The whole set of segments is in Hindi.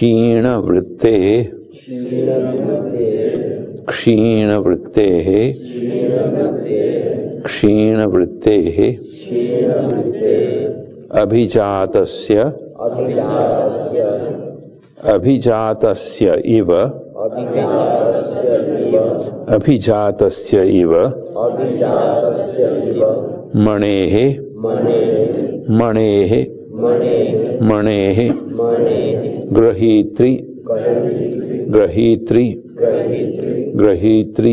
क्षीणवृत्ते। क्षीणवृत्ते। क्षीणवृत्ते। अभिजातस्य। अभिजातस्य इव। अभिजातस्य इव। मणेः। मणेः। मणेः गृहीत्री गृहीत्री गृहीत्री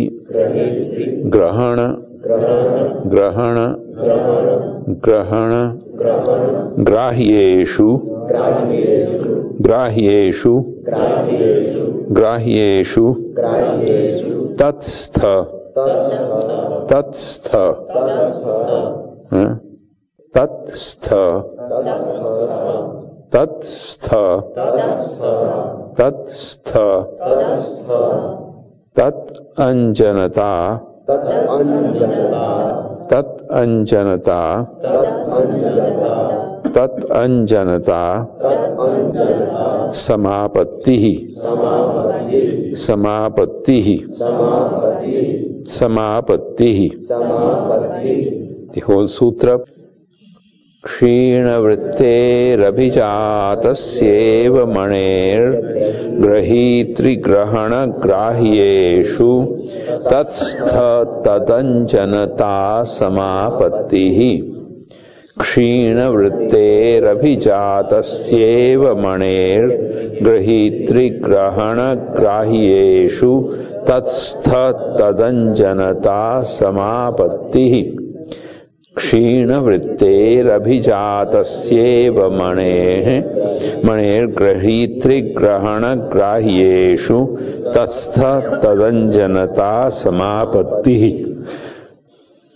ग्रहण ग्रहण ग्रहण ग्राह्येषु ग्राह्येषु ग्राह्येषु तत्स्थ तत्स्थ हाँ? तत्स्थ। तत्स्थ। तत्स्थ। तत् अंजनता तत् अंजनता तत् अंजनता समापत्ति। समापत्ति। समापत्ति whole sutra क्षीणवृत्तेरभिजातस्येव मणेर्गृहीतृग्रहणग्राह्येषु तत्स्थ तदञ्जनता समापत्तिः क्षीणवृत्तेरभिजातस्येव तत्स्थ तदञ्जनता समापत्तिः क्षीणवृत्तेरभिजातस्येव मणेः मणेर्गृहीतृग्रहणग्राह्येषु तस्थ तदञ्जनता समापत्तिः।